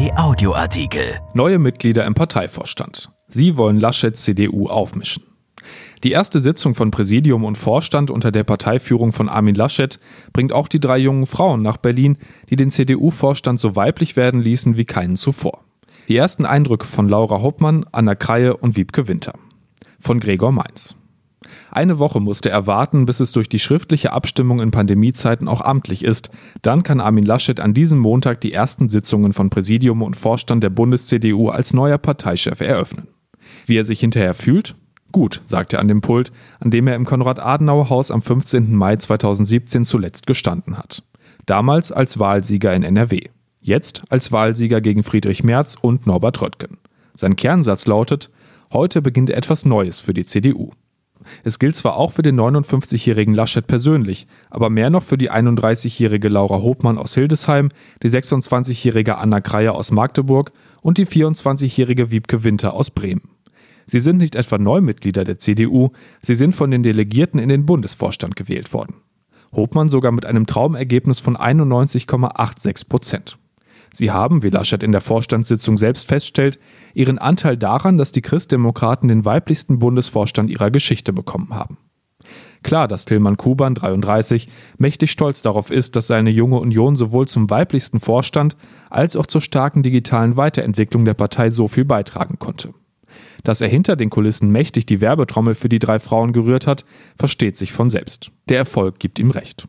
Kai Audioartikel. Neue Mitglieder im Parteivorstand. Sie wollen Laschet CDU aufmischen. Die erste Sitzung von Präsidium und Vorstand unter der Parteiführung von Armin Laschet bringt auch die drei jungen Frauen nach Berlin, die den CDU-Vorstand so weiblich werden ließen wie keinen zuvor. Die ersten Eindrücke von Laura Hauptmann, Anna Kreie und Wiebke Winter. Von Gregor Mainz. Eine Woche musste er warten, bis es durch die schriftliche Abstimmung in Pandemiezeiten auch amtlich ist. Dann kann Armin Laschet an diesem Montag die ersten Sitzungen von Präsidium und Vorstand der Bundes-CDU als neuer Parteichef eröffnen. Wie er sich hinterher fühlt? Gut, sagt er an dem Pult, an dem er im Konrad-Adenauer-Haus am 15. Mai 2017 zuletzt gestanden hat. Damals als Wahlsieger in NRW. Jetzt als Wahlsieger gegen Friedrich Merz und Norbert Röttgen. Sein Kernsatz lautet, heute beginnt etwas Neues für die CDU. Es gilt zwar auch für den 59-jährigen Laschet persönlich, aber mehr noch für die 31-jährige Laura Hopmann aus Hildesheim, die 26-jährige Anna Kreier aus Magdeburg und die 24-jährige Wiebke Winter aus Bremen. Sie sind nicht etwa Neumitglieder der CDU, sie sind von den Delegierten in den Bundesvorstand gewählt worden. Hopmann sogar mit einem Traumergebnis von 91,86 Prozent. Sie haben, wie Laschet in der Vorstandssitzung selbst feststellt, ihren Anteil daran, dass die Christdemokraten den weiblichsten Bundesvorstand ihrer Geschichte bekommen haben. Klar, dass Tillmann Kuban 33 mächtig stolz darauf ist, dass seine junge Union sowohl zum weiblichsten Vorstand als auch zur starken digitalen Weiterentwicklung der Partei so viel beitragen konnte. Dass er hinter den Kulissen mächtig die Werbetrommel für die drei Frauen gerührt hat, versteht sich von selbst. Der Erfolg gibt ihm recht.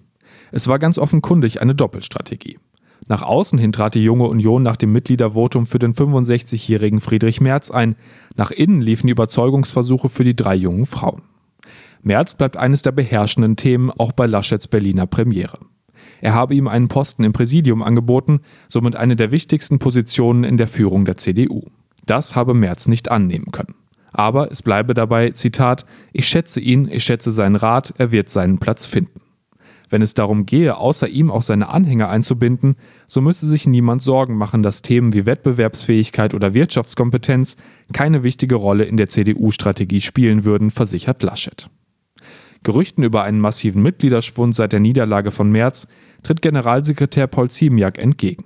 Es war ganz offenkundig eine Doppelstrategie. Nach außen hin trat die junge Union nach dem Mitgliedervotum für den 65-jährigen Friedrich Merz ein. Nach innen liefen die Überzeugungsversuche für die drei jungen Frauen. Merz bleibt eines der beherrschenden Themen auch bei Laschets Berliner Premiere. Er habe ihm einen Posten im Präsidium angeboten, somit eine der wichtigsten Positionen in der Führung der CDU. Das habe Merz nicht annehmen können. Aber es bleibe dabei, Zitat, ich schätze ihn, ich schätze seinen Rat, er wird seinen Platz finden. Wenn es darum gehe, außer ihm auch seine Anhänger einzubinden, so müsse sich niemand Sorgen machen, dass Themen wie Wettbewerbsfähigkeit oder Wirtschaftskompetenz keine wichtige Rolle in der CDU-Strategie spielen würden, versichert Laschet. Gerüchten über einen massiven Mitgliederschwund seit der Niederlage von März tritt Generalsekretär Paul Ziemiak entgegen.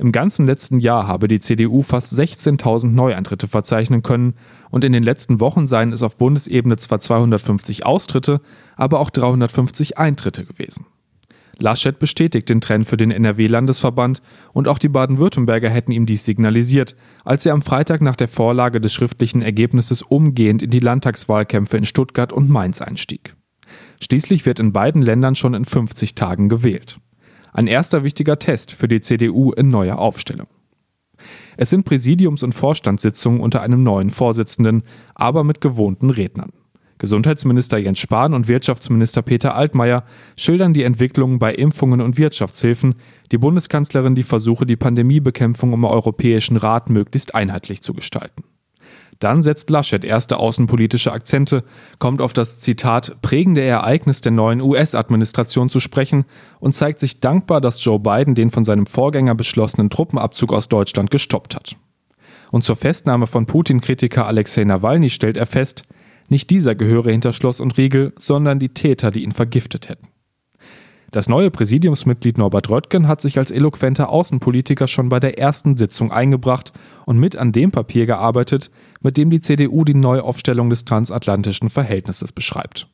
Im ganzen letzten Jahr habe die CDU fast 16.000 Neueintritte verzeichnen können und in den letzten Wochen seien es auf Bundesebene zwar 250 Austritte, aber auch 350 Eintritte gewesen. Laschet bestätigt den Trend für den NRW-Landesverband und auch die Baden-Württemberger hätten ihm dies signalisiert, als er am Freitag nach der Vorlage des schriftlichen Ergebnisses umgehend in die Landtagswahlkämpfe in Stuttgart und Mainz einstieg. Schließlich wird in beiden Ländern schon in 50 Tagen gewählt. Ein erster wichtiger Test für die CDU in neuer Aufstellung. Es sind Präsidiums- und Vorstandssitzungen unter einem neuen Vorsitzenden, aber mit gewohnten Rednern. Gesundheitsminister Jens Spahn und Wirtschaftsminister Peter Altmaier schildern die Entwicklungen bei Impfungen und Wirtschaftshilfen, die Bundeskanzlerin die Versuche, die Pandemiebekämpfung im Europäischen Rat möglichst einheitlich zu gestalten. Dann setzt Laschet erste außenpolitische Akzente, kommt auf das Zitat prägende Ereignis der neuen US-Administration zu sprechen und zeigt sich dankbar, dass Joe Biden den von seinem Vorgänger beschlossenen Truppenabzug aus Deutschland gestoppt hat. Und zur Festnahme von Putin-Kritiker Alexei Nawalny stellt er fest, nicht dieser gehöre hinter Schloss und Riegel, sondern die Täter, die ihn vergiftet hätten. Das neue Präsidiumsmitglied Norbert Röttgen hat sich als eloquenter Außenpolitiker schon bei der ersten Sitzung eingebracht und mit an dem Papier gearbeitet, mit dem die CDU die Neuaufstellung des transatlantischen Verhältnisses beschreibt.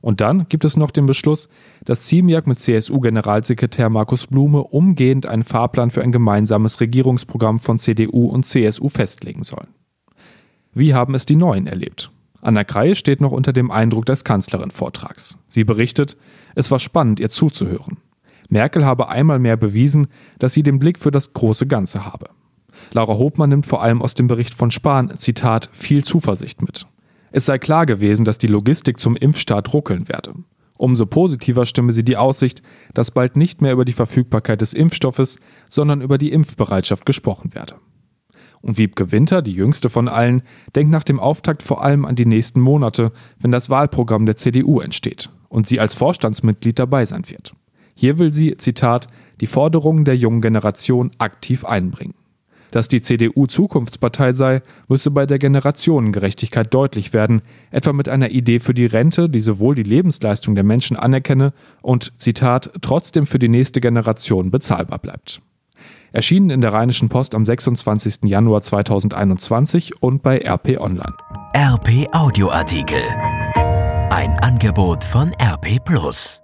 Und dann gibt es noch den Beschluss, dass Ziemiak mit CSU-Generalsekretär Markus Blume umgehend einen Fahrplan für ein gemeinsames Regierungsprogramm von CDU und CSU festlegen sollen. Wie haben es die Neuen erlebt? Anna Kreie steht noch unter dem Eindruck des Kanzlerin-Vortrags. Sie berichtet, es war spannend, ihr zuzuhören. Merkel habe einmal mehr bewiesen, dass sie den Blick für das große Ganze habe. Laura Hopmann nimmt vor allem aus dem Bericht von Spahn, Zitat, viel Zuversicht mit. Es sei klar gewesen, dass die Logistik zum Impfstart ruckeln werde. Umso positiver stimme sie die Aussicht, dass bald nicht mehr über die Verfügbarkeit des Impfstoffes, sondern über die Impfbereitschaft gesprochen werde. Und Wiebke Winter, die jüngste von allen, denkt nach dem Auftakt vor allem an die nächsten Monate, wenn das Wahlprogramm der CDU entsteht und sie als Vorstandsmitglied dabei sein wird. Hier will sie, Zitat, die Forderungen der jungen Generation aktiv einbringen. Dass die CDU Zukunftspartei sei, müsse bei der Generationengerechtigkeit deutlich werden, etwa mit einer Idee für die Rente, die sowohl die Lebensleistung der Menschen anerkenne und, Zitat, trotzdem für die nächste Generation bezahlbar bleibt. Erschienen in der Rheinischen Post am 26. Januar 2021 und bei RP Online. RP Audioartikel. Ein Angebot von RP Plus.